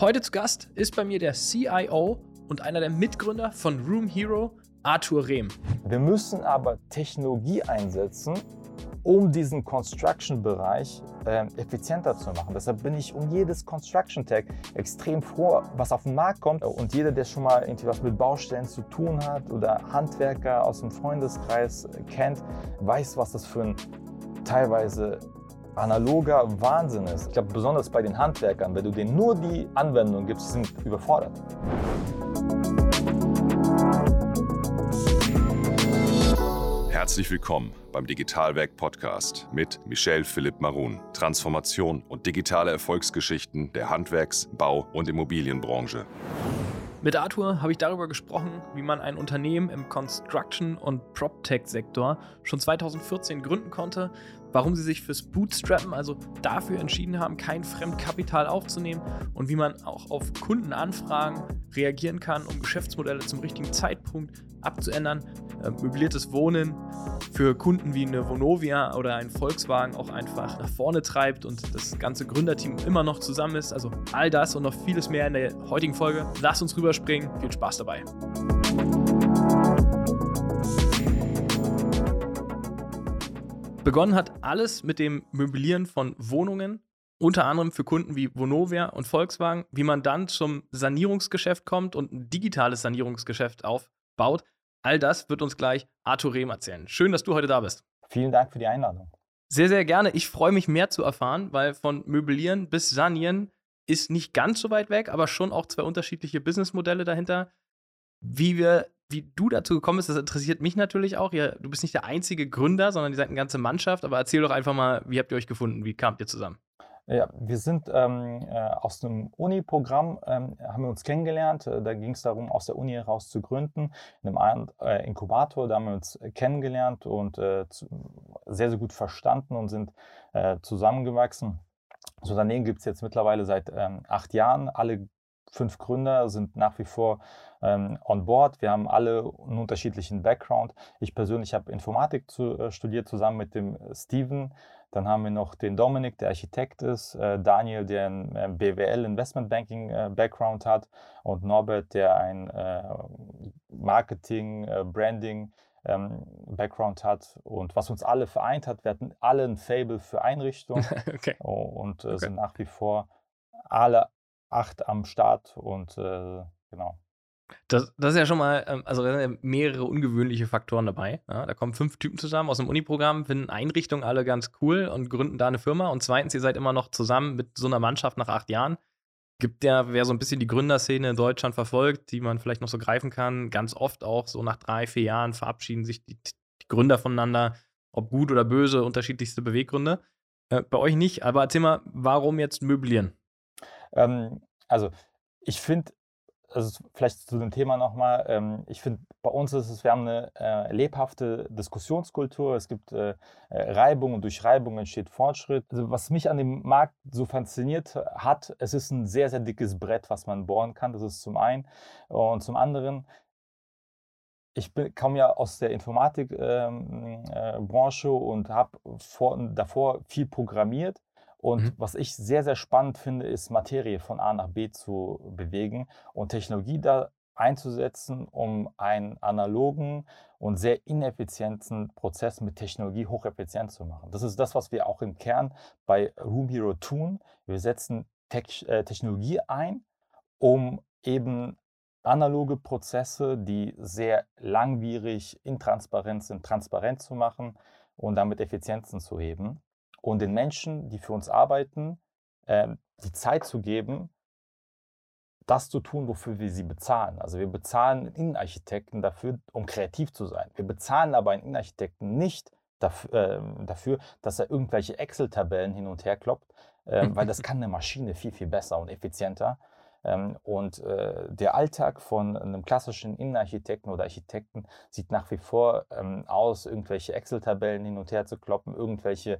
Heute zu Gast ist bei mir der CIO und einer der Mitgründer von Room Hero, Arthur Rehm. Wir müssen aber Technologie einsetzen, um diesen Construction-Bereich äh, effizienter zu machen. Deshalb bin ich um jedes Construction-Tag extrem froh, was auf den Markt kommt. Und jeder, der schon mal irgendwie was mit Baustellen zu tun hat oder Handwerker aus dem Freundeskreis kennt, weiß, was das für ein teilweise analoger Wahnsinn ist. Ich glaube, besonders bei den Handwerkern, wenn du denen nur die Anwendung gibst, sind überfordert. Herzlich willkommen beim Digitalwerk Podcast mit Michel Philipp Marun. Transformation und digitale Erfolgsgeschichten der Handwerks-, Bau- und Immobilienbranche. Mit Arthur habe ich darüber gesprochen, wie man ein Unternehmen im Construction- und PropTech-Sektor schon 2014 gründen konnte, warum sie sich fürs Bootstrappen, also dafür entschieden haben, kein Fremdkapital aufzunehmen und wie man auch auf Kundenanfragen reagieren kann, um Geschäftsmodelle zum richtigen Zeitpunkt abzuändern, äh, möbliertes Wohnen für Kunden wie eine Vonovia oder ein Volkswagen auch einfach nach vorne treibt und das ganze Gründerteam immer noch zusammen ist. Also all das und noch vieles mehr in der heutigen Folge. Lasst uns rüberspringen. Viel Spaß dabei. Begonnen hat alles mit dem Möblieren von Wohnungen, unter anderem für Kunden wie Vonovia und Volkswagen, wie man dann zum Sanierungsgeschäft kommt und ein digitales Sanierungsgeschäft aufbaut. All das wird uns gleich Arthur Rehm erzählen. Schön, dass du heute da bist. Vielen Dank für die Einladung. Sehr, sehr gerne. Ich freue mich mehr zu erfahren, weil von Möblieren bis Sanieren ist nicht ganz so weit weg, aber schon auch zwei unterschiedliche Businessmodelle dahinter. Wie wir wie du dazu gekommen bist, das interessiert mich natürlich auch. Ja, du bist nicht der einzige Gründer, sondern ihr seid eine ganze Mannschaft. Aber erzähl doch einfach mal, wie habt ihr euch gefunden? Wie kamt ihr zusammen? Ja, wir sind ähm, äh, aus einem Uni-Programm, ähm, haben wir uns kennengelernt. Äh, da ging es darum, aus der Uni heraus zu gründen, in einem äh, Inkubator. Da haben wir uns kennengelernt und äh, zu, sehr, sehr gut verstanden und sind äh, zusammengewachsen. Das Unternehmen gibt es jetzt mittlerweile seit ähm, acht Jahren. Alle fünf Gründer sind nach wie vor ähm, on board. Wir haben alle einen unterschiedlichen Background. Ich persönlich habe Informatik zu, äh, studiert zusammen mit dem Steven. Dann haben wir noch den Dominik, der Architekt ist, äh, Daniel, der ein äh, BWL Investment Banking äh, Background hat und Norbert, der ein äh, Marketing, äh, Branding ähm, Background hat. Und was uns alle vereint hat, wir hatten alle ein Fable für Einrichtungen okay. und okay. sind nach wie vor alle acht am Start und äh, genau. Das, das, ist ja schon mal, ähm, also da sind ja mehrere ungewöhnliche Faktoren dabei. Ja, da kommen fünf Typen zusammen aus dem Uniprogramm, finden Einrichtungen alle ganz cool und gründen da eine Firma. Und zweitens, ihr seid immer noch zusammen mit so einer Mannschaft nach acht Jahren. Gibt ja, wer so ein bisschen die Gründerszene in Deutschland verfolgt, die man vielleicht noch so greifen kann, ganz oft auch so nach drei, vier Jahren verabschieden sich die, die Gründer voneinander, ob gut oder böse, unterschiedlichste Beweggründe. Äh, bei euch nicht, aber erzähl mal, warum jetzt möblieren? Ähm, also ich finde, also vielleicht zu dem Thema nochmal, ähm, ich finde, bei uns ist es, wir haben eine äh, lebhafte Diskussionskultur, es gibt äh, äh, Reibung und durch Reibung entsteht Fortschritt. Also was mich an dem Markt so fasziniert hat, es ist ein sehr, sehr dickes Brett, was man bohren kann, das ist zum einen. Und zum anderen, ich komme ja aus der Informatikbranche ähm, äh, und habe davor viel programmiert und mhm. was ich sehr, sehr spannend finde, ist Materie von A nach B zu bewegen und Technologie da einzusetzen, um einen analogen und sehr ineffizienten Prozess mit Technologie hocheffizient zu machen. Das ist das, was wir auch im Kern bei Room Hero tun. Wir setzen äh, Technologie ein, um eben analoge Prozesse, die sehr langwierig, intransparent sind, transparent zu machen und damit Effizienzen zu heben und den Menschen, die für uns arbeiten, äh, die Zeit zu geben, das zu tun, wofür wir sie bezahlen. Also wir bezahlen Innenarchitekten dafür, um kreativ zu sein. Wir bezahlen aber einen Innenarchitekten nicht dafür, äh, dafür dass er irgendwelche Excel-Tabellen hin und her kloppt, äh, weil das kann eine Maschine viel, viel besser und effizienter. Ähm, und äh, der Alltag von einem klassischen Innenarchitekten oder Architekten sieht nach wie vor ähm, aus, irgendwelche Excel-Tabellen hin und her zu kloppen, irgendwelche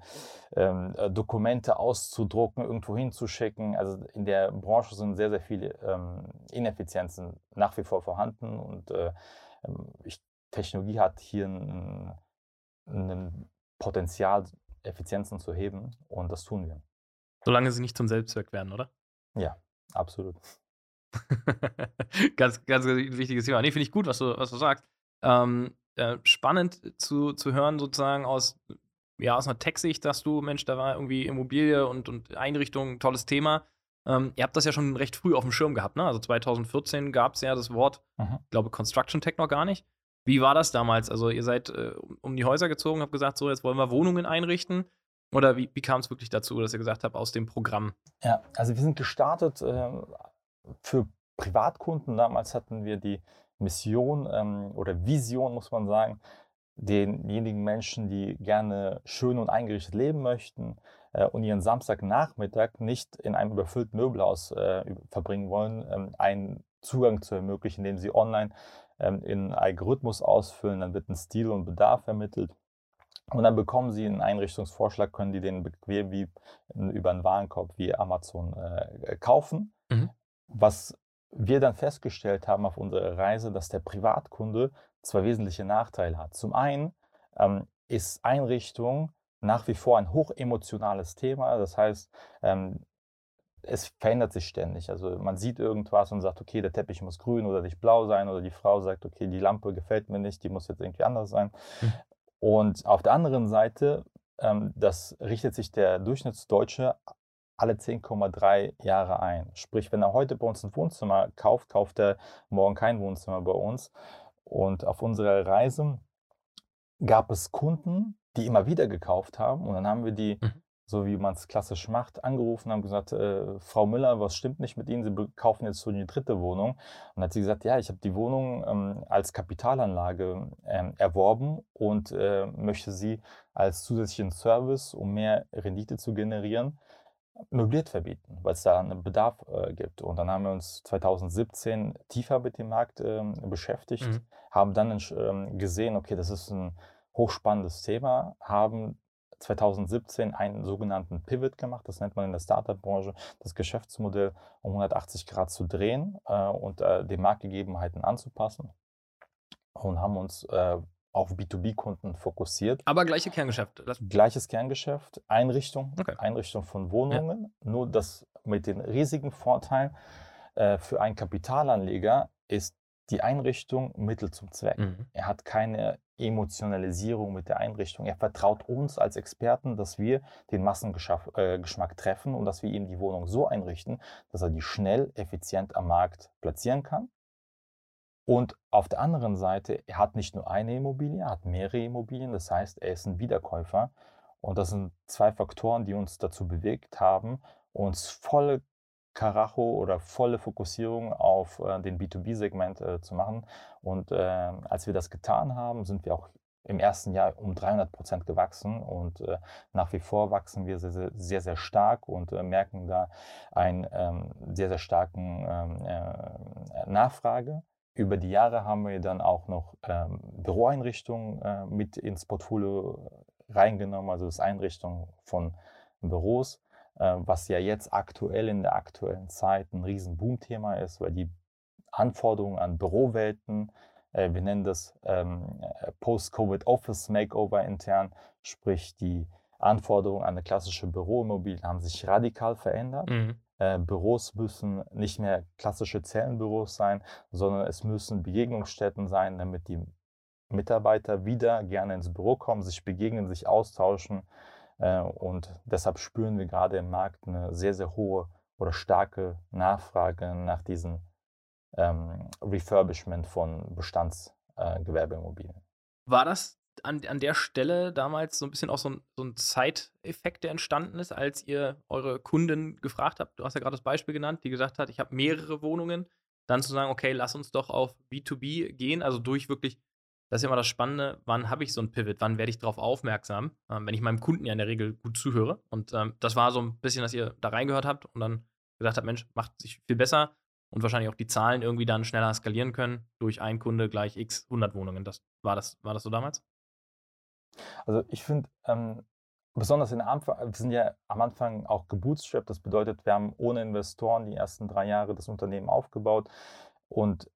ähm, äh, Dokumente auszudrucken, irgendwo hinzuschicken. Also in der Branche sind sehr, sehr viele Ineffizienzen nach wie vor vorhanden und äh, ich, Technologie hat hier ein, ein Potenzial, Effizienzen zu heben und das tun wir. Solange sie nicht zum Selbstzweck werden, oder? Ja, Absolut. ganz, ganz wichtiges Thema. Nee, finde ich gut, was du, was du sagst. Ähm, äh, spannend zu, zu hören, sozusagen aus, ja, aus einer Tech-Sicht, dass du, Mensch, da war irgendwie Immobilie und, und Einrichtung, tolles Thema. Ähm, ihr habt das ja schon recht früh auf dem Schirm gehabt, ne? Also 2014 gab es ja das Wort, mhm. ich glaube, Construction Tech noch gar nicht. Wie war das damals? Also, ihr seid äh, um die Häuser gezogen, habt gesagt, so, jetzt wollen wir Wohnungen einrichten. Oder wie, wie kam es wirklich dazu, dass ihr gesagt habt, aus dem Programm? Ja, also wir sind gestartet äh, für Privatkunden. Damals hatten wir die Mission ähm, oder Vision, muss man sagen, denjenigen Menschen, die gerne schön und eingerichtet leben möchten äh, und ihren Samstagnachmittag nicht in einem überfüllten Möbelhaus äh, verbringen wollen, ähm, einen Zugang zu ermöglichen, indem sie online ähm, in Algorithmus ausfüllen, dann wird ein Stil und Bedarf ermittelt. Und dann bekommen Sie einen Einrichtungsvorschlag, können die den bequem wie über einen Warenkorb wie Amazon äh, kaufen. Mhm. Was wir dann festgestellt haben auf unserer Reise, dass der Privatkunde zwei wesentliche Nachteile hat. Zum einen ähm, ist Einrichtung nach wie vor ein hochemotionales Thema. Das heißt, ähm, es verändert sich ständig. Also man sieht irgendwas und sagt, okay, der Teppich muss grün oder nicht blau sein. Oder die Frau sagt, okay, die Lampe gefällt mir nicht, die muss jetzt irgendwie anders sein. Mhm. Und auf der anderen Seite, ähm, das richtet sich der Durchschnittsdeutsche alle 10,3 Jahre ein. Sprich, wenn er heute bei uns ein Wohnzimmer kauft, kauft er morgen kein Wohnzimmer bei uns. Und auf unserer Reise gab es Kunden, die immer wieder gekauft haben. Und dann haben wir die mhm so wie man es klassisch macht, angerufen, haben gesagt, äh, Frau Müller, was stimmt nicht mit Ihnen? Sie kaufen jetzt so die dritte Wohnung. Und dann hat sie gesagt, ja, ich habe die Wohnung ähm, als Kapitalanlage ähm, erworben und äh, möchte sie als zusätzlichen Service, um mehr Rendite zu generieren, möbliert verbieten, weil es da einen Bedarf äh, gibt. Und dann haben wir uns 2017 tiefer mit dem Markt ähm, beschäftigt, mhm. haben dann ähm, gesehen, okay, das ist ein hochspannendes Thema, haben 2017 einen sogenannten Pivot gemacht, das nennt man in der Startup-Branche, das Geschäftsmodell um 180 Grad zu drehen äh, und äh, den Marktgegebenheiten anzupassen und haben uns äh, auf B2B-Kunden fokussiert. Aber gleiche Kerngeschäft. Gleiches Kerngeschäft, Einrichtung, okay. Einrichtung von Wohnungen. Ja. Nur das mit den riesigen Vorteilen äh, für einen Kapitalanleger ist die Einrichtung Mittel zum Zweck. Mhm. Er hat keine Emotionalisierung mit der Einrichtung. Er vertraut uns als Experten, dass wir den Massengeschmack äh, treffen und dass wir ihm die Wohnung so einrichten, dass er die schnell, effizient am Markt platzieren kann. Und auf der anderen Seite, er hat nicht nur eine Immobilie, er hat mehrere Immobilien. Das heißt, er ist ein Wiederkäufer. Und das sind zwei Faktoren, die uns dazu bewegt haben, uns volle Karacho oder volle Fokussierung auf äh, den B2B-Segment äh, zu machen. Und äh, als wir das getan haben, sind wir auch im ersten Jahr um 300 Prozent gewachsen und äh, nach wie vor wachsen wir sehr, sehr, sehr stark und äh, merken da einen ähm, sehr, sehr starken ähm, äh, Nachfrage. Über die Jahre haben wir dann auch noch ähm, Büroeinrichtungen mit ins Portfolio reingenommen, also das Einrichtung von Büros was ja jetzt aktuell in der aktuellen Zeit ein riesen Boomthema ist, weil die Anforderungen an Bürowelten, äh, wir nennen das ähm, äh, Post-Covid Office Makeover intern, sprich die Anforderungen an eine klassische Büroimmobilie haben sich radikal verändert. Mhm. Äh, Büros müssen nicht mehr klassische Zellenbüros sein, sondern es müssen Begegnungsstätten sein, damit die Mitarbeiter wieder gerne ins Büro kommen, sich begegnen, sich austauschen äh, und deshalb spüren wir gerade im Markt eine sehr, sehr hohe oder starke Nachfrage nach diesem ähm, Refurbishment von Bestandsgewerbeimmobilien. Äh, War das an, an der Stelle damals so ein bisschen auch so ein, so ein Zeiteffekt, der entstanden ist, als ihr eure Kunden gefragt habt? Du hast ja gerade das Beispiel genannt, die gesagt hat, ich habe mehrere Wohnungen. Dann zu sagen, okay, lass uns doch auf B2B gehen, also durch wirklich das ist ja immer das Spannende, wann habe ich so ein Pivot, wann werde ich darauf aufmerksam, ähm, wenn ich meinem Kunden ja in der Regel gut zuhöre. Und ähm, das war so ein bisschen, dass ihr da reingehört habt und dann gesagt habt, Mensch, macht sich viel besser und wahrscheinlich auch die Zahlen irgendwie dann schneller skalieren können durch ein Kunde gleich x 100 Wohnungen. Das, war, das, war das so damals? Also ich finde, ähm, besonders in der Anfang, wir sind ja am Anfang auch gebootstrapped, das bedeutet, wir haben ohne Investoren die ersten drei Jahre das Unternehmen aufgebaut und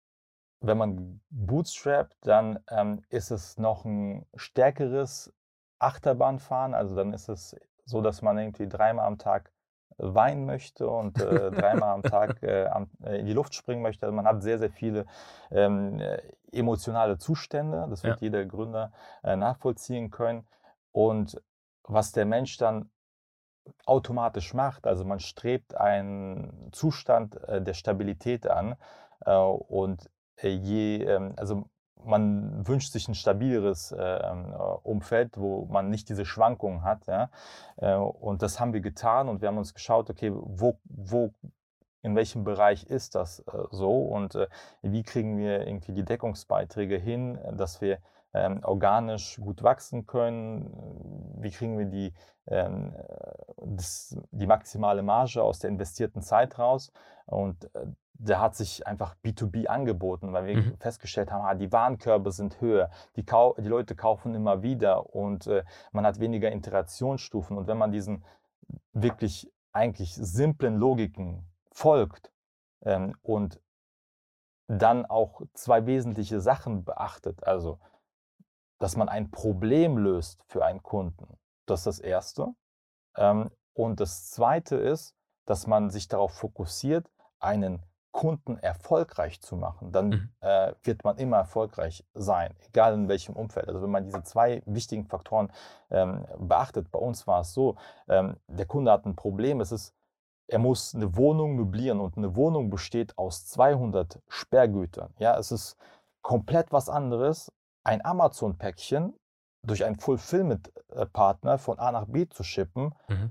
wenn man bootstrapt, dann ähm, ist es noch ein stärkeres Achterbahnfahren. Also dann ist es so, dass man irgendwie dreimal am Tag weinen möchte und äh, dreimal am Tag äh, am, äh, in die Luft springen möchte. Also man hat sehr, sehr viele ähm, emotionale Zustände. Das wird ja. jeder Gründer äh, nachvollziehen können. Und was der Mensch dann automatisch macht, also man strebt einen Zustand äh, der Stabilität an äh, und je, ähm, also man wünscht sich ein stabileres äh, ähm, Umfeld, wo man nicht diese Schwankungen hat. Ja? Äh, und das haben wir getan und wir haben uns geschaut, okay, wo, wo in welchem Bereich ist das äh, so und äh, wie kriegen wir irgendwie die Deckungsbeiträge hin, dass wir ähm, organisch gut wachsen können, wie kriegen wir die, ähm, das, die maximale Marge aus der investierten Zeit raus und äh, da hat sich einfach B2B angeboten, weil wir mhm. festgestellt haben, ah, die Warenkörbe sind höher, die, Kau die Leute kaufen immer wieder und äh, man hat weniger Iterationsstufen. Und wenn man diesen wirklich eigentlich simplen Logiken folgt ähm, und dann auch zwei wesentliche Sachen beachtet, also dass man ein Problem löst für einen Kunden, das ist das Erste. Ähm, und das Zweite ist, dass man sich darauf fokussiert, einen Kunden erfolgreich zu machen, dann mhm. äh, wird man immer erfolgreich sein, egal in welchem Umfeld. Also wenn man diese zwei wichtigen Faktoren ähm, beachtet, bei uns war es so, ähm, der Kunde hat ein Problem, es ist, er muss eine Wohnung möblieren und eine Wohnung besteht aus 200 Sperrgütern. Ja, es ist komplett was anderes, ein Amazon-Päckchen durch einen Fulfillment-Partner von A nach B zu schippen, mhm.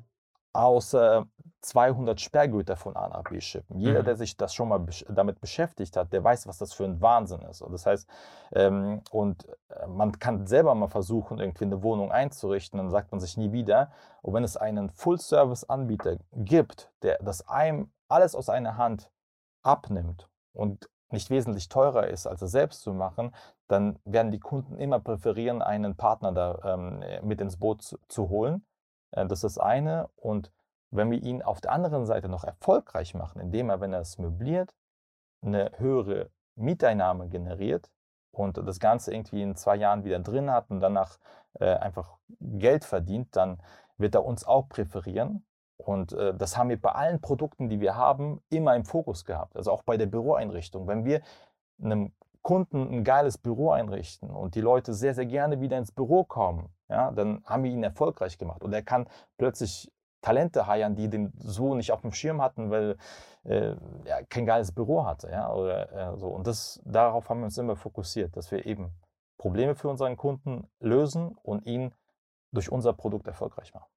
aus äh, 200 Sperrgüter von A nach B schippen. Jeder, mhm. der sich das schon mal besch damit beschäftigt hat, der weiß, was das für ein Wahnsinn ist. Und das heißt, ähm, und äh, man kann selber mal versuchen, irgendwie eine Wohnung einzurichten, dann sagt man sich nie wieder. Und wenn es einen Full-Service-Anbieter gibt, der das einem alles aus einer Hand abnimmt und nicht wesentlich teurer ist, als es selbst zu machen, dann werden die Kunden immer präferieren, einen Partner da ähm, mit ins Boot zu, zu holen. Äh, das ist das eine. Und wenn wir ihn auf der anderen Seite noch erfolgreich machen, indem er, wenn er es möbliert, eine höhere Mieteinnahme generiert und das Ganze irgendwie in zwei Jahren wieder drin hat und danach äh, einfach Geld verdient, dann wird er uns auch präferieren. Und äh, das haben wir bei allen Produkten, die wir haben, immer im Fokus gehabt. Also auch bei der Büroeinrichtung. Wenn wir einem Kunden ein geiles Büro einrichten und die Leute sehr, sehr gerne wieder ins Büro kommen, ja, dann haben wir ihn erfolgreich gemacht. Und er kann plötzlich Talente heiern, die den so nicht auf dem Schirm hatten, weil äh, er kein geiles Büro hatte. Ja, oder, äh, so. Und das, darauf haben wir uns immer fokussiert, dass wir eben Probleme für unseren Kunden lösen und ihn durch unser Produkt erfolgreich machen.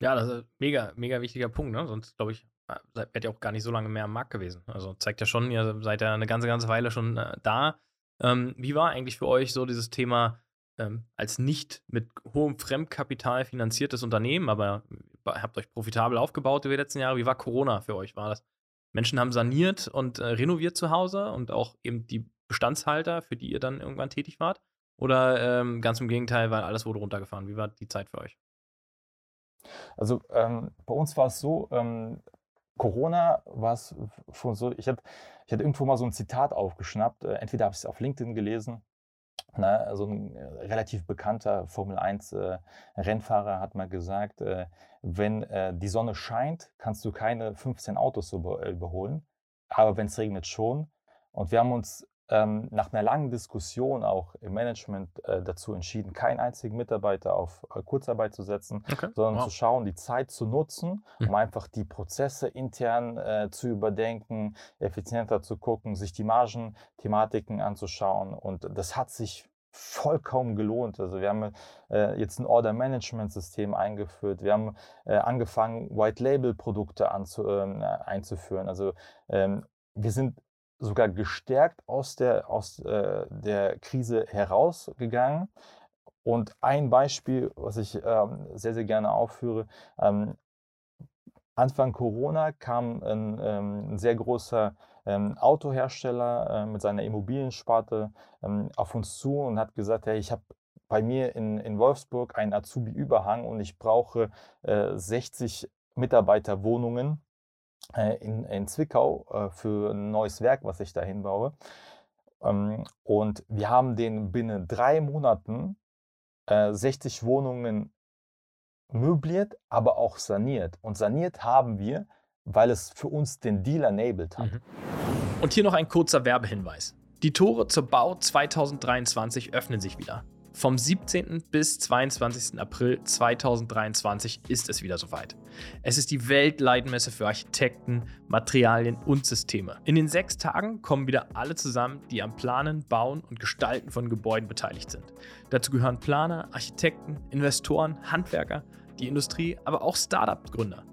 Ja, das ist ein mega, mega wichtiger Punkt. Ne? Sonst, glaube ich, wärt ihr auch gar nicht so lange mehr am Markt gewesen. Also zeigt ja schon, ihr seid ja eine ganze, ganze Weile schon äh, da. Ähm, wie war eigentlich für euch so dieses Thema ähm, als nicht mit hohem Fremdkapital finanziertes Unternehmen, aber habt euch profitabel aufgebaut über die letzten Jahre. Wie war Corona für euch? War das? Menschen haben saniert und äh, renoviert zu Hause und auch eben die Bestandshalter, für die ihr dann irgendwann tätig wart? Oder ähm, ganz im Gegenteil, weil alles wurde runtergefahren? Wie war die Zeit für euch? Also ähm, bei uns war es so, ähm, Corona war es schon so, ich hatte, ich irgendwo mal so ein Zitat aufgeschnappt, äh, entweder habe ich es auf LinkedIn gelesen Ne, also ein äh, relativ bekannter Formel 1 äh, Rennfahrer hat mal gesagt, äh, wenn äh, die Sonne scheint, kannst du keine 15 Autos über, äh, überholen, aber wenn es regnet schon. Und wir haben uns ähm, nach einer langen Diskussion auch im Management äh, dazu entschieden, keinen einzigen Mitarbeiter auf äh, Kurzarbeit zu setzen, okay. sondern wow. zu schauen, die Zeit zu nutzen, um mhm. einfach die Prozesse intern äh, zu überdenken, effizienter zu gucken, sich die Margenthematiken anzuschauen. Und das hat sich vollkommen gelohnt. Also wir haben äh, jetzt ein Order-Management-System eingeführt. Wir haben äh, angefangen, White-Label-Produkte äh, einzuführen. Also ähm, wir sind sogar gestärkt aus der, aus, äh, der Krise herausgegangen. Und ein Beispiel, was ich ähm, sehr, sehr gerne aufführe, ähm, Anfang Corona kam ein, ähm, ein sehr großer ähm, Autohersteller äh, mit seiner Immobiliensparte ähm, auf uns zu und hat gesagt, hey, ich habe bei mir in, in Wolfsburg einen Azubi-Überhang und ich brauche äh, 60 Mitarbeiterwohnungen in, in Zwickau äh, für ein neues Werk, was ich da hinbaue. Ähm, und wir haben den binnen drei Monaten 60 äh, Wohnungen möbliert, aber auch saniert. Und saniert haben wir, weil es für uns den Deal enabled hat. Mhm. Und hier noch ein kurzer Werbehinweis. Die Tore zur Bau 2023 öffnen sich wieder. Vom 17. bis 22. April 2023 ist es wieder soweit. Es ist die Weltleitmesse für Architekten, Materialien und Systeme. In den sechs Tagen kommen wieder alle zusammen, die am Planen, Bauen und Gestalten von Gebäuden beteiligt sind. Dazu gehören Planer, Architekten, Investoren, Handwerker, die Industrie, aber auch Startup-Gründer.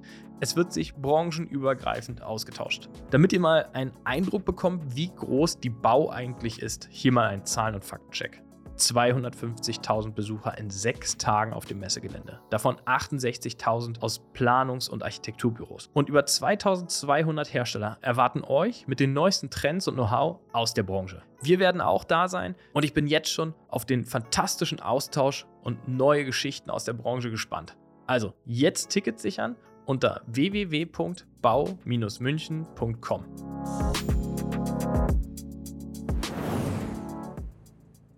Es wird sich branchenübergreifend ausgetauscht. Damit ihr mal einen Eindruck bekommt, wie groß die Bau eigentlich ist, hier mal ein Zahlen- und Faktencheck. 250.000 Besucher in sechs Tagen auf dem Messegelände. Davon 68.000 aus Planungs- und Architekturbüros. Und über 2200 Hersteller erwarten euch mit den neuesten Trends und Know-how aus der Branche. Wir werden auch da sein und ich bin jetzt schon auf den fantastischen Austausch und neue Geschichten aus der Branche gespannt. Also jetzt Tickets sichern unter www.bau-münchen.com.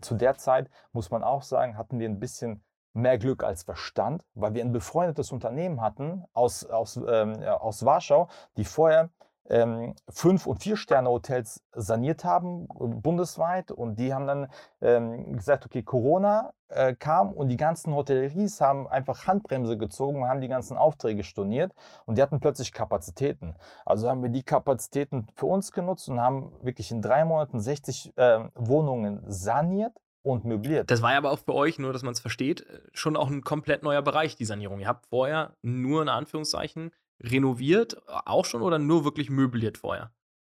zu der Zeit, muss man auch sagen, hatten wir ein bisschen mehr Glück als Verstand, weil wir ein befreundetes Unternehmen hatten aus, aus, ähm, aus Warschau, die vorher ähm, fünf- und vier-Sterne-Hotels saniert haben, bundesweit. Und die haben dann ähm, gesagt, okay, Corona äh, kam und die ganzen Hotelleries haben einfach Handbremse gezogen und haben die ganzen Aufträge storniert und die hatten plötzlich Kapazitäten. Also haben wir die Kapazitäten für uns genutzt und haben wirklich in drei Monaten 60 äh, Wohnungen saniert und möbliert. Das war ja aber auch für euch, nur dass man es versteht, schon auch ein komplett neuer Bereich, die Sanierung. Ihr habt vorher nur in Anführungszeichen renoviert, auch schon oder nur wirklich möbliert vorher?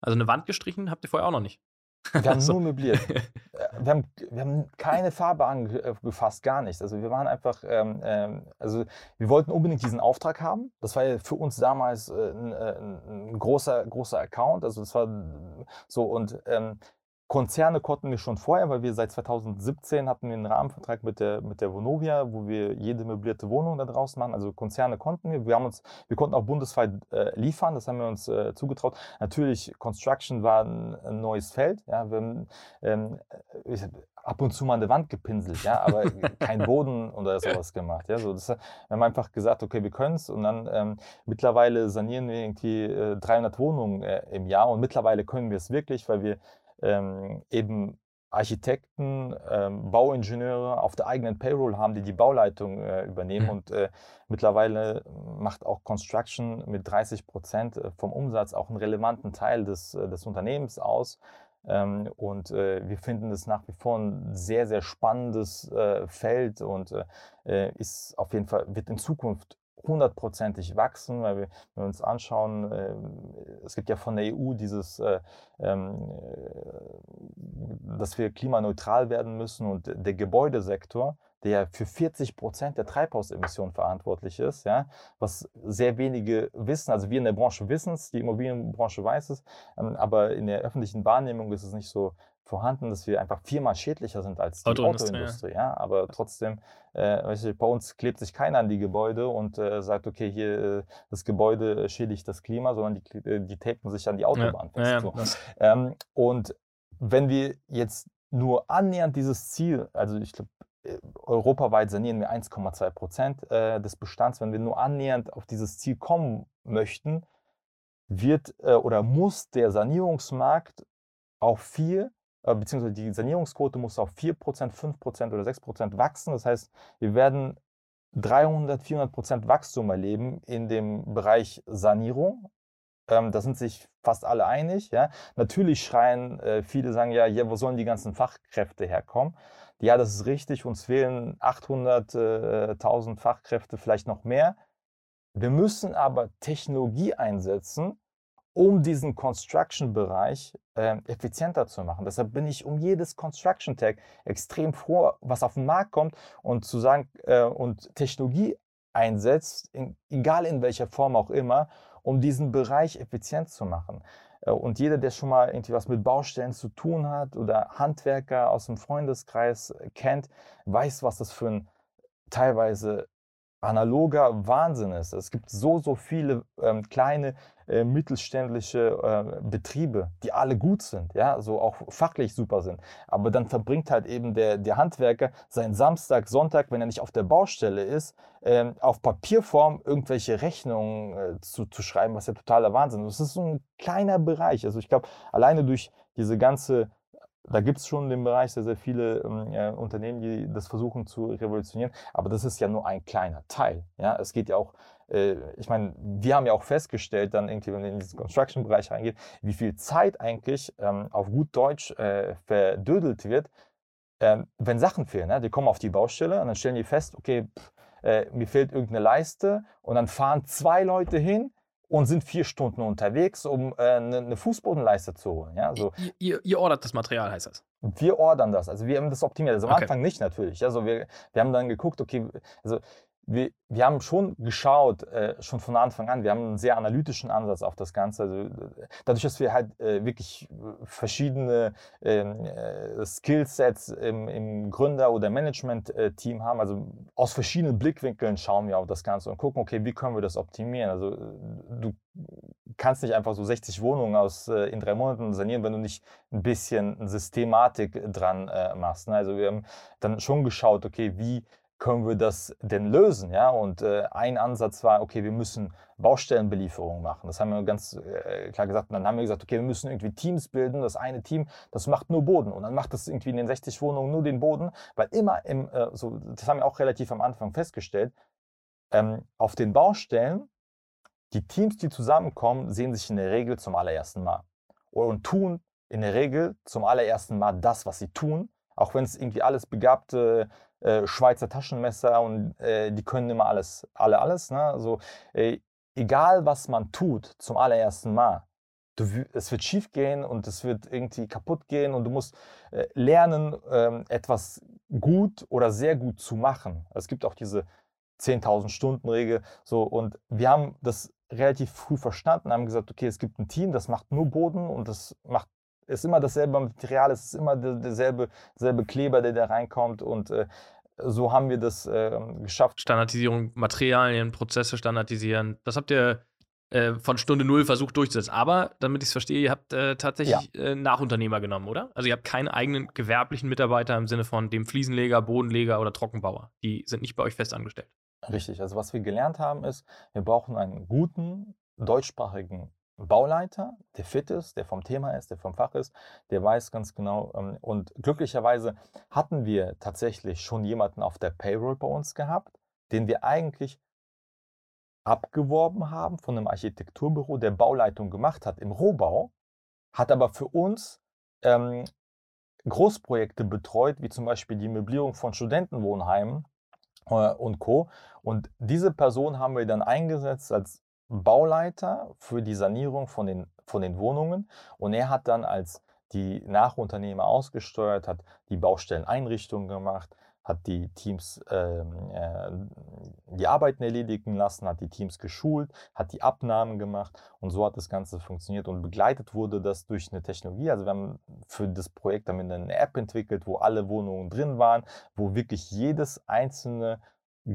Also eine Wand gestrichen habt ihr vorher auch noch nicht. Wir haben so. nur möbliert. Äh, wir haben, wir haben keine Farbe angefasst, gar nichts. Also wir waren einfach, ähm, ähm, also wir wollten unbedingt diesen Auftrag haben. Das war ja für uns damals äh, ein, äh, ein, großer, großer Account. Also das war so und ähm, Konzerne konnten wir schon vorher, weil wir seit 2017 hatten wir einen Rahmenvertrag mit der, mit der Vonovia, wo wir jede möblierte Wohnung da draußen machen. Also Konzerne konnten wir. Wir, haben uns, wir konnten auch bundesweit äh, liefern, das haben wir uns äh, zugetraut. Natürlich, Construction war ein, ein neues Feld. Ja, wir haben ähm, ich, ab und zu mal eine Wand gepinselt, ja, aber kein Boden oder sowas gemacht. Ja, so, das, wir haben einfach gesagt, okay, wir können es und dann ähm, mittlerweile sanieren wir irgendwie äh, 300 Wohnungen äh, im Jahr und mittlerweile können wir es wirklich, weil wir ähm, eben Architekten, ähm, Bauingenieure auf der eigenen Payroll haben, die die Bauleitung äh, übernehmen. Mhm. Und äh, mittlerweile macht auch Construction mit 30 Prozent äh, vom Umsatz auch einen relevanten Teil des, äh, des Unternehmens aus. Ähm, und äh, wir finden es nach wie vor ein sehr, sehr spannendes äh, Feld und ist auf jeden Fall, wird in Zukunft hundertprozentig wachsen, weil wir, wenn wir uns anschauen, äh, es gibt ja von der EU dieses, äh, ähm, äh, dass wir klimaneutral werden müssen und der Gebäudesektor, der für 40 Prozent der Treibhausemissionen verantwortlich ist, ja, was sehr wenige wissen. Also wir in der Branche wissen es, die Immobilienbranche weiß es, ähm, aber in der öffentlichen Wahrnehmung ist es nicht so vorhanden, dass wir einfach viermal schädlicher sind als die Autoindustrie. Autoindustrie ja. ja. Aber trotzdem, äh, weißt du, bei uns klebt sich keiner an die Gebäude und äh, sagt, okay, hier äh, das Gebäude schädigt das Klima, sondern die, äh, die tapen sich an die Autobahn ja. fest. Ja, so. ähm, und wenn wir jetzt nur annähernd dieses Ziel, also ich glaube, äh, europaweit sanieren wir 1,2 Prozent äh, des Bestands, wenn wir nur annähernd auf dieses Ziel kommen möchten, wird oder muss der Sanierungsmarkt auf vier äh, beziehungsweise die Sanierungsquote muss auf 4%, 5% oder 6% wachsen. Das heißt, wir werden 300, 400% Wachstum erleben in dem Bereich Sanierung. Ähm, da sind sich fast alle einig. Ja. Natürlich schreien äh, viele, sagen ja, ja, wo sollen die ganzen Fachkräfte herkommen? Ja, das ist richtig. Uns fehlen 800.000 äh, Fachkräfte, vielleicht noch mehr. Wir müssen aber Technologie einsetzen, um diesen Construction-Bereich äh, effizienter zu machen. Deshalb bin ich um jedes Construction-Tag extrem froh, was auf den Markt kommt und zu sagen äh, und Technologie einsetzt, in, egal in welcher Form auch immer, um diesen Bereich effizient zu machen. Äh, und jeder, der schon mal irgendwie was mit Baustellen zu tun hat oder Handwerker aus dem Freundeskreis kennt, weiß, was das für ein teilweise analoger Wahnsinn ist. Es gibt so, so viele ähm, kleine äh, mittelständische äh, Betriebe, die alle gut sind, ja, so auch fachlich super sind. Aber dann verbringt halt eben der, der Handwerker seinen Samstag, Sonntag, wenn er nicht auf der Baustelle ist, äh, auf Papierform irgendwelche Rechnungen äh, zu, zu schreiben, was ja totaler Wahnsinn ist. Das ist so ein kleiner Bereich. Also ich glaube, alleine durch diese ganze da gibt es schon dem Bereich sehr, sehr viele äh, Unternehmen, die das versuchen zu revolutionieren. Aber das ist ja nur ein kleiner Teil. Ja? Es geht ja auch, äh, ich meine, wir haben ja auch festgestellt, dann irgendwie, wenn man in diesen Construction-Bereich reingeht, wie viel Zeit eigentlich ähm, auf gut Deutsch äh, verdödelt wird, ähm, wenn Sachen fehlen. Ne? Die kommen auf die Baustelle und dann stellen die fest, okay, pff, äh, mir fehlt irgendeine Leiste und dann fahren zwei Leute hin und sind vier Stunden unterwegs, um äh, eine, eine, Fußbodenleiste zu holen. Ja, so. ihr, ihr, ihr, ordert das Material, heißt das? Wir ordern das. Also wir haben das optimiert. Also am okay. Anfang nicht natürlich. Also wir, wir haben dann geguckt, okay, also wir, wir haben schon geschaut, äh, schon von Anfang an, wir haben einen sehr analytischen Ansatz auf das Ganze. Also, dadurch, dass wir halt äh, wirklich verschiedene ähm, äh, Skillsets im, im Gründer- oder Management-Team haben, also aus verschiedenen Blickwinkeln schauen wir auf das Ganze und gucken, okay, wie können wir das optimieren? Also du kannst nicht einfach so 60 Wohnungen aus, äh, in drei Monaten sanieren, wenn du nicht ein bisschen Systematik dran äh, machst. Ne? Also wir haben dann schon geschaut, okay, wie können wir das denn lösen? Ja? Und äh, ein Ansatz war, okay, wir müssen Baustellenbelieferungen machen. Das haben wir ganz äh, klar gesagt. Und dann haben wir gesagt, okay, wir müssen irgendwie Teams bilden. Das eine Team, das macht nur Boden. Und dann macht das irgendwie in den 60 Wohnungen nur den Boden. Weil immer im, äh, so, das haben wir auch relativ am Anfang festgestellt, ähm, auf den Baustellen, die Teams, die zusammenkommen, sehen sich in der Regel zum allerersten Mal. Und tun in der Regel zum allerersten Mal das, was sie tun. Auch wenn es irgendwie alles begabte äh, Schweizer Taschenmesser und äh, die können immer alles, alle alles. Ne? Also, äh, egal was man tut zum allerersten Mal, du, es wird schief gehen und es wird irgendwie kaputt gehen und du musst äh, lernen, ähm, etwas gut oder sehr gut zu machen. Es gibt auch diese 10.000 Stunden Regel. So, und wir haben das relativ früh verstanden, haben gesagt, okay, es gibt ein Team, das macht nur Boden und das macht ist immer dasselbe Material, es ist immer derselbe, derselbe Kleber, der da reinkommt und äh, so haben wir das äh, geschafft. Standardisierung, Materialien, Prozesse standardisieren. Das habt ihr äh, von Stunde Null versucht durchzusetzen. Aber, damit ich es verstehe, ihr habt äh, tatsächlich ja. Äh, Nachunternehmer genommen, oder? Also ihr habt keine eigenen gewerblichen Mitarbeiter im Sinne von dem Fliesenleger, Bodenleger oder Trockenbauer. Die sind nicht bei euch fest angestellt. Richtig. Also was wir gelernt haben ist, wir brauchen einen guten deutschsprachigen Bauleiter, der fit ist, der vom Thema ist, der vom Fach ist, der weiß ganz genau. Ähm, und glücklicherweise hatten wir tatsächlich schon jemanden auf der Payroll bei uns gehabt, den wir eigentlich abgeworben haben von einem Architekturbüro, der Bauleitung gemacht hat im Rohbau, hat aber für uns ähm, Großprojekte betreut, wie zum Beispiel die Möblierung von Studentenwohnheimen äh, und Co. Und diese Person haben wir dann eingesetzt als Bauleiter für die Sanierung von den, von den Wohnungen. Und er hat dann als die Nachunternehmer ausgesteuert, hat die Baustelleneinrichtungen gemacht, hat die Teams ähm, äh, die Arbeiten erledigen lassen, hat die Teams geschult, hat die Abnahmen gemacht. Und so hat das Ganze funktioniert und begleitet wurde das durch eine Technologie. Also wir haben für das Projekt damit eine App entwickelt, wo alle Wohnungen drin waren, wo wirklich jedes einzelne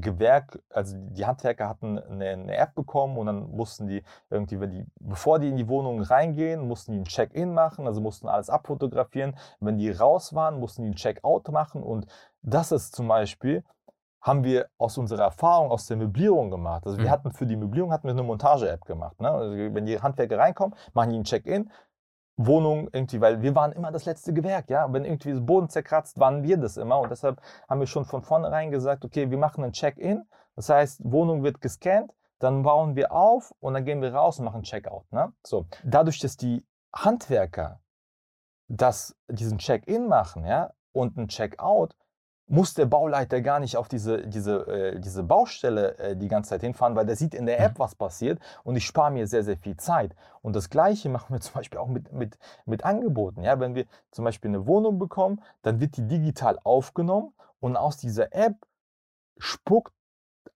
Gewerk, also die Handwerker hatten eine, eine, App bekommen und dann mussten die irgendwie, wenn die, bevor die in die Wohnung reingehen, mussten die ein Check-in machen, also mussten alles abfotografieren. Wenn die raus waren, mussten die ein Check-out machen und das ist zum Beispiel, haben wir aus unserer Erfahrung aus der Möblierung gemacht. Also wir mhm. hatten für die Möblierung hatten wir eine Montage-App gemacht. Ne? Also wenn die Handwerker reinkommen, machen die ein Check-in, Wohnung irgendwie, weil wir waren immer das letzte Gewerk, ja. Wenn irgendwie das Boden zerkratzt, waren wir das immer. Und deshalb haben wir schon von vornherein gesagt, okay, wir machen ein Check-in. Das heißt, Wohnung wird gescannt, dann bauen wir auf und dann gehen wir raus und machen Check-out. Ne? So. Dadurch, dass die Handwerker das, diesen Check-in machen, ja, und ein Check-out, muss der Bauleiter gar nicht auf diese, diese, äh, diese Baustelle äh, die ganze Zeit hinfahren, weil der sieht in der App, mhm. was passiert und ich spare mir sehr, sehr viel Zeit. Und das Gleiche machen wir zum Beispiel auch mit, mit, mit Angeboten. Ja? Wenn wir zum Beispiel eine Wohnung bekommen, dann wird die digital aufgenommen und aus dieser App spuckt,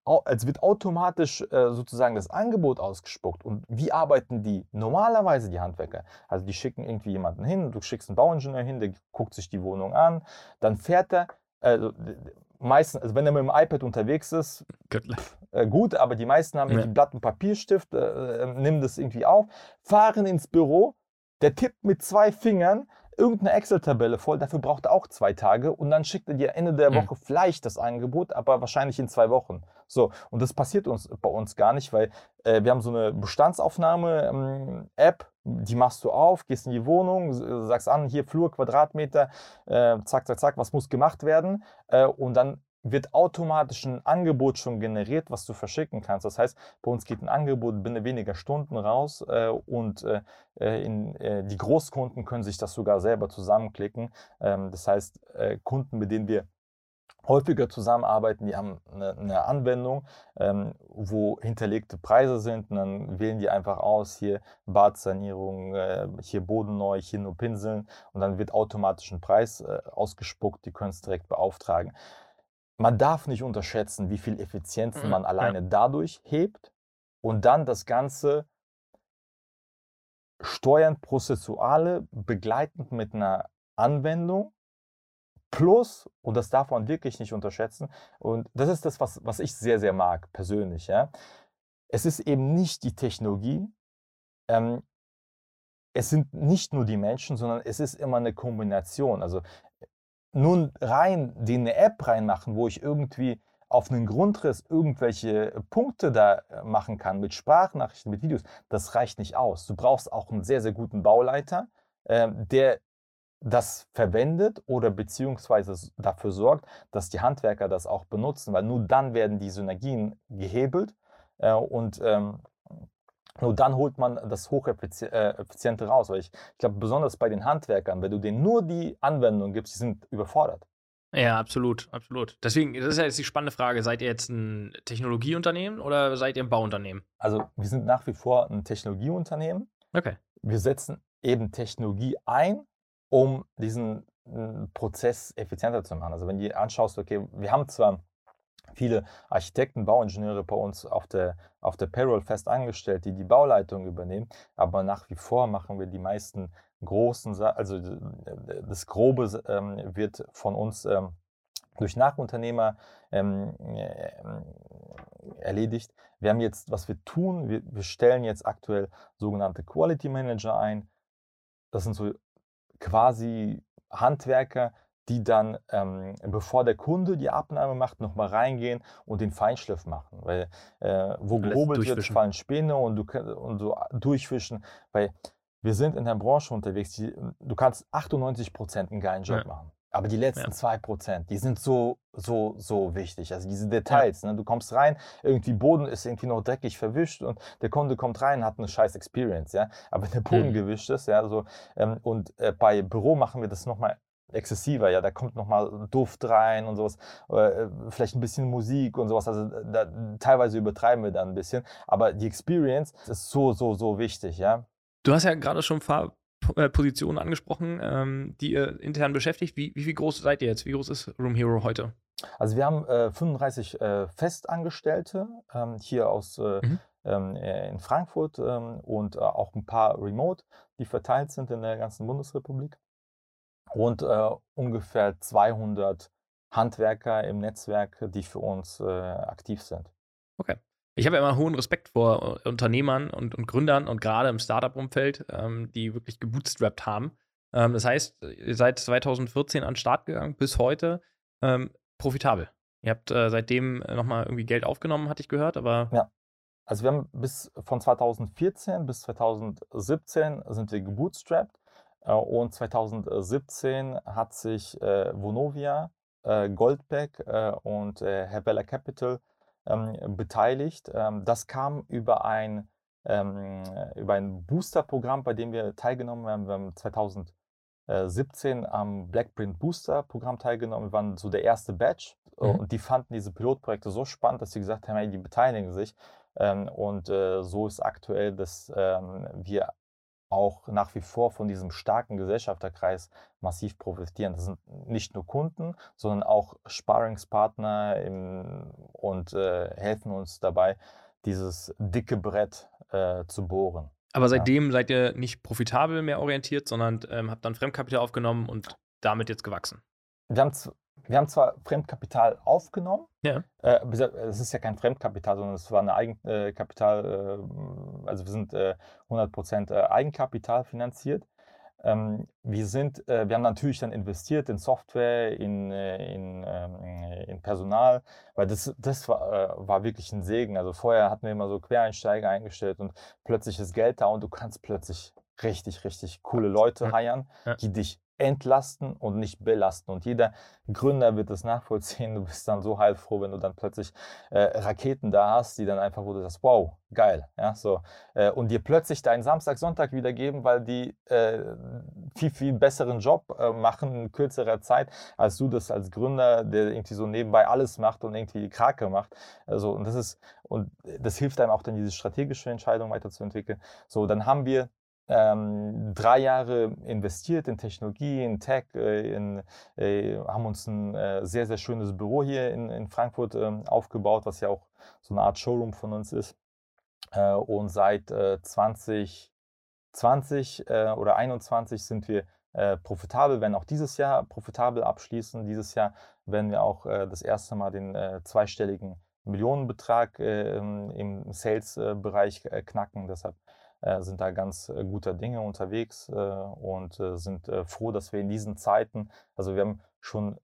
als wird automatisch äh, sozusagen das Angebot ausgespuckt. Und wie arbeiten die normalerweise, die Handwerker? Also die schicken irgendwie jemanden hin, du schickst einen Bauingenieur hin, der guckt sich die Wohnung an, dann fährt er also meistens, also wenn er mit dem iPad unterwegs ist, pff, äh, gut, aber die meisten haben ja. irgendwie Blatt und Papierstift, äh, äh, nimm das irgendwie auf, fahren ins Büro, der tippt mit zwei Fingern irgendeine Excel-Tabelle voll, dafür braucht er auch zwei Tage und dann schickt er dir Ende der. Woche mhm. vielleicht das Angebot, aber wahrscheinlich in zwei Wochen. So, und das passiert uns bei uns gar nicht, weil äh, wir haben so eine Bestandsaufnahme-App, ähm, die machst du auf, gehst in die Wohnung, sagst an, hier Flur, Quadratmeter, äh, zack, zack, zack, was muss gemacht werden äh, und dann wird automatisch ein Angebot schon generiert, was du verschicken kannst. Das heißt, bei uns geht ein Angebot binnen weniger Stunden raus äh, und äh, äh in, äh, die Großkunden können sich das sogar selber zusammenklicken. Ähm, das heißt, äh, Kunden, mit denen wir häufiger zusammenarbeiten, die haben eine, eine Anwendung, ähm, wo hinterlegte Preise sind und dann wählen die einfach aus, hier Badsanierung, äh, hier Boden neu, hier nur Pinseln und dann wird automatisch ein Preis ausgespuckt, die können es direkt beauftragen man darf nicht unterschätzen, wie viel Effizienzen mhm, man alleine ja. dadurch hebt und dann das Ganze steuern prozessuale begleitend mit einer Anwendung plus, und das darf man wirklich nicht unterschätzen, und das ist das, was, was ich sehr, sehr mag persönlich, ja. Es ist eben nicht die Technologie, ähm, es sind nicht nur die Menschen, sondern es ist immer eine Kombination. Also nun rein die eine App reinmachen, wo ich irgendwie auf einen Grundriss irgendwelche Punkte da äh, machen kann mit Sprachnachrichten, mit Videos, das reicht nicht aus. Du brauchst auch einen sehr, sehr guten Bauleiter, äh, der das verwendet oder beziehungsweise dafür sorgt, dass die Handwerker das auch benutzen, weil nur dann werden die Synergien gehebelt äh, und ähm, nur dann holt man das Hocheffiziente äh, raus. Weil ich, ich glaube, besonders bei den Handwerkern, wenn du denen nur die Anwendung gibst, die sind überfordert. Ja, absolut, absolut. Deswegen, das ist ja jetzt die spannende Frage. Seid ihr jetzt ein Technologieunternehmen oder seid ihr ein Bauunternehmen? Also, wir sind nach wie vor ein Technologieunternehmen. Okay. Wir setzen eben Technologie ein, um diesen Prozess effizienter zu machen. Also, wenn du anschaust, okay, wir haben zwar viele Architekten, Bauingenieure bei uns auf der, auf der Payroll fest angestellt, die die Bauleitung übernehmen. Aber nach wie vor machen wir die meisten großen, also das Grobe ähm, wird von uns ähm, durch Nachunternehmer ähm, äh, erledigt. Wir haben jetzt, was wir tun, wir, wir stellen jetzt aktuell sogenannte Quality Manager ein. Das sind so quasi Handwerker, die dann, ähm, bevor der Kunde die Abnahme macht, nochmal reingehen und den Feinschliff machen. Weil äh, wo gehobelt wird, fallen Späne und du und so durchfischen. Weil wir sind in der Branche unterwegs, die, du kannst 98 Prozent einen geilen Job ja. machen. Aber die letzten zwei ja. Prozent, die sind so, so, so wichtig. Also diese Details. Ja. Ne? Du kommst rein, irgendwie Boden ist irgendwie noch dreckig verwischt und der Kunde kommt rein, hat eine scheiß Experience, ja. Aber wenn der Boden mhm. gewischt ist, ja, so ähm, und äh, bei Büro machen wir das nochmal exzessiver, ja, da kommt nochmal Duft rein und sowas, äh, vielleicht ein bisschen Musik und sowas, also da, teilweise übertreiben wir dann ein bisschen, aber die Experience ist so, so, so wichtig, ja. Du hast ja gerade schon Fahrpositionen angesprochen, ähm, die ihr intern beschäftigt. Wie, wie, wie groß seid ihr jetzt? Wie groß ist Room Hero heute? Also wir haben äh, 35 äh, Festangestellte ähm, hier aus äh, mhm. Ähm, äh, in Frankfurt ähm, und äh, auch ein paar Remote, die verteilt sind in der ganzen Bundesrepublik und äh, ungefähr 200 Handwerker im Netzwerk, die für uns äh, aktiv sind. Okay. Ich habe ja immer hohen Respekt vor äh, Unternehmern und, und Gründern und gerade im Startup-Umfeld, ähm, die wirklich gebootstrapped haben. Ähm, das heißt, ihr seid 2014 an den Start gegangen, bis heute ähm, profitabel. Ihr habt äh, seitdem nochmal irgendwie Geld aufgenommen, hatte ich gehört, aber. Ja. Also wir haben bis von 2014 bis 2017 sind wir gebootstrapped äh, und 2017 hat sich äh, Vonovia, äh, Goldbeck und Herbella Capital beteiligt. Ähm, das kam über ein, ähm, über ein Booster-Programm, bei dem wir teilgenommen haben. Wir haben 2017 am Blackprint Booster Programm teilgenommen. Wir waren so der erste Batch mhm. und die fanden diese Pilotprojekte so spannend, dass sie gesagt haben, hey, die beteiligen sich. und so ist aktuell, dass wir auch nach wie vor von diesem starken Gesellschafterkreis massiv profitieren. Das sind nicht nur Kunden, sondern auch Sparringspartner im, und äh, helfen uns dabei, dieses dicke Brett äh, zu bohren. Aber seitdem ja. seid ihr nicht profitabel mehr orientiert, sondern ähm, habt dann Fremdkapital aufgenommen und damit jetzt gewachsen. Wir haben wir haben zwar Fremdkapital aufgenommen, ja. äh, es ist ja kein Fremdkapital, sondern es war ein Eigenkapital, äh, also wir sind äh, 100% äh, Eigenkapital finanziert. Ähm, wir, sind, äh, wir haben natürlich dann investiert in Software, in, äh, in, ähm, in Personal, weil das, das war, war wirklich ein Segen. Also vorher hatten wir immer so Quereinsteiger eingestellt und plötzlich ist Geld da und du kannst plötzlich richtig, richtig coole Leute heiern, ja. die dich entlasten und nicht belasten. Und jeder Gründer wird das nachvollziehen. Du bist dann so heilfroh, wenn du dann plötzlich äh, Raketen da hast, die dann einfach, wo du sagst, wow, geil, ja, so. Äh, und dir plötzlich deinen Samstag, Sonntag wiedergeben, weil die äh, viel, viel besseren Job äh, machen in kürzerer Zeit, als du das als Gründer, der irgendwie so nebenbei alles macht und irgendwie die Krake macht. Also, und das ist, und das hilft einem auch dann, diese strategische Entscheidung weiterzuentwickeln. So, dann haben wir ähm, drei Jahre investiert in Technologie, in Tech, äh, in, äh, haben uns ein äh, sehr, sehr schönes Büro hier in, in Frankfurt ähm, aufgebaut, was ja auch so eine Art Showroom von uns ist. Äh, und seit 2020 äh, oder 2021 sind wir äh, profitabel, werden auch dieses Jahr profitabel abschließen. Dieses Jahr werden wir auch das erste Mal den zweistelligen Millionenbetrag im Sales-Bereich knacken. Deshalb äh, sind da ganz äh, guter Dinge unterwegs äh, und sind froh, dass wir in diesen Zeiten, also wir haben schon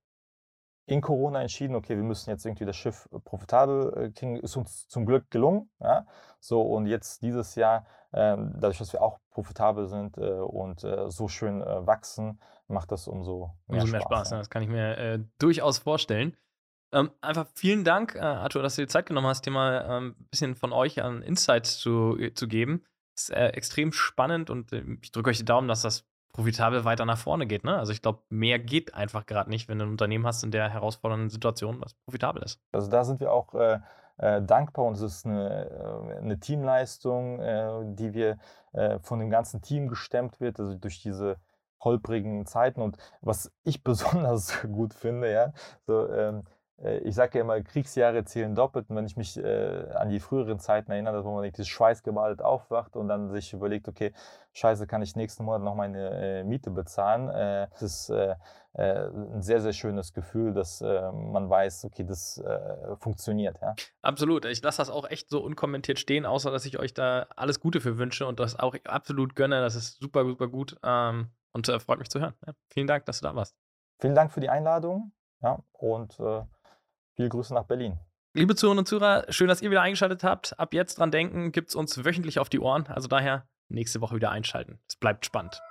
in Corona entschieden, okay, wir müssen jetzt irgendwie das Schiff profitabel kriegen, ist uns zum Glück gelungen. Ja? So, und jetzt dieses Jahr, ähm, dadurch, dass wir auch profitabel sind und so schön wachsen, macht das umso mehr umso Spaß. Mehr Spaß ja. Das kann ich mir äh, durchaus vorstellen. Ähm, einfach vielen Dank, äh, Arthur, dass du dir Zeit genommen hast, dir mal ein ähm, bisschen von euch an Insights zu, zu geben ist äh, extrem spannend und äh, ich drücke euch die Daumen, dass das profitabel weiter nach vorne geht. Ne? Also ich glaube, mehr geht einfach gerade nicht, wenn du ein Unternehmen hast in der herausfordernden Situation, was profitabel ist. Also da sind wir auch äh, äh, dankbar und es ist eine, äh, eine Teamleistung, äh, die wir von dem ganzen Team gestemmt wird, also durch diese holprigen Zeiten. Und was ich besonders gut finde, ja, so, ähm, äh, ich sage ja immer, Kriegsjahre zählen doppelt. Und wenn ich mich äh, an die früheren Zeiten erinnere, wo man dieses schweißgebadet aufwacht und dann sich überlegt, okay, scheiße, kann ich nächsten Monat noch meine äh, Miete bezahlen? Äh, das ist äh, äh, ein sehr, sehr schönes Gefühl, dass man weiß, okay, das funktioniert. Ja? Absolut. Ich lasse das auch echt so unkommentiert stehen, außer dass ich euch da alles Gute für wünsche und das auch absolut gönne. Das ist super, super gut ähm, und freut mich zu hören. Ja, vielen Dank, dass du da warst. Vielen Dank für die Einladung. Ja, und viele Grüße nach Berlin. Liebe Zuhörerinnen und Zuhörer, schön, dass ihr wieder eingeschaltet habt. Ab jetzt dran denken, gibt es uns wöchentlich auf die Ohren. Also daher nächste Woche wieder einschalten. Es bleibt spannend.